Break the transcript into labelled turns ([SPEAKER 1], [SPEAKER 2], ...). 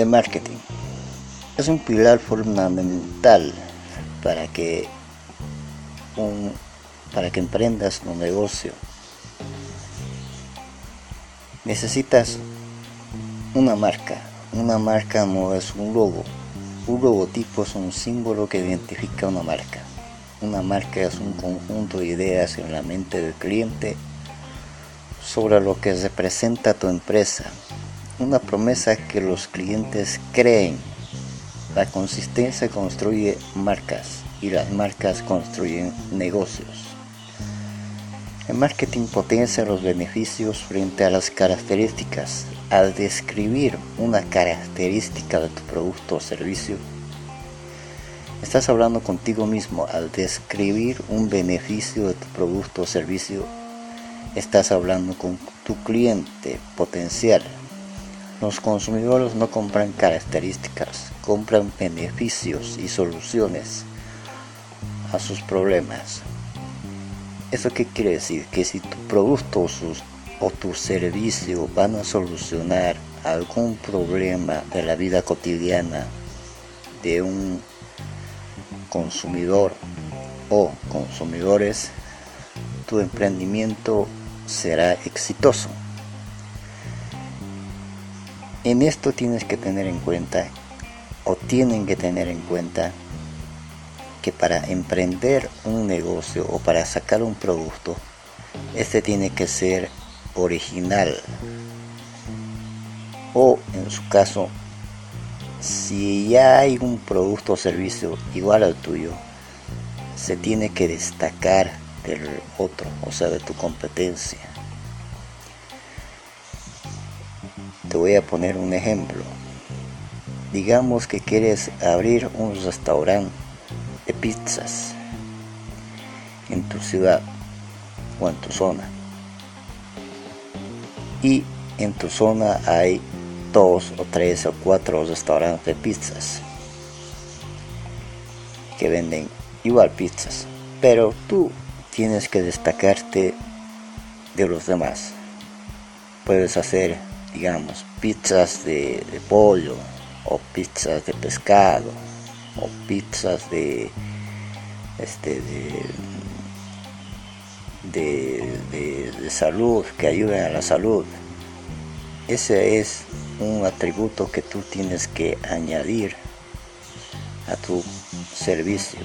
[SPEAKER 1] El marketing es un pilar fundamental para que un, para que emprendas un negocio. Necesitas una marca. Una marca no es un logo. Un logotipo es un símbolo que identifica una marca. Una marca es un conjunto de ideas en la mente del cliente sobre lo que representa tu empresa. Una promesa que los clientes creen. La consistencia construye marcas y las marcas construyen negocios. El marketing potencia los beneficios frente a las características. Al describir una característica de tu producto o servicio, Estás hablando contigo mismo al describir un beneficio de tu producto o servicio. Estás hablando con tu cliente potencial. Los consumidores no compran características, compran beneficios y soluciones a sus problemas. ¿Eso qué quiere decir? Que si tu producto o, tu servicio van a solucionar algún problema de la vida cotidiana de un consumidor o consumidores, tu emprendimiento será exitoso. En esto tienes que tener en cuenta, o tienen que tener en cuenta, que para emprender un negocio o para sacar un producto, este tiene que ser original. O en su caso, si ya hay un producto o servicio igual al tuyo, se tiene que destacar del otro, o sea, de tu competencia. Te voy a poner un ejemplo. Digamos que quieres abrir un restaurante de pizzas en tu ciudad o en tu zona. Y en tu zona hay dos o tres o cuatro restaurantes de pizzas que venden igual pizzas, pero tú tienes que destacarte de los demás. Puedes hacer, digamos, pizzas de, pollo o pizzas de pescado o pizzas de este de, de salud que ayuden a la salud ese es un atributo que tú tienes que añadir a tu servicio.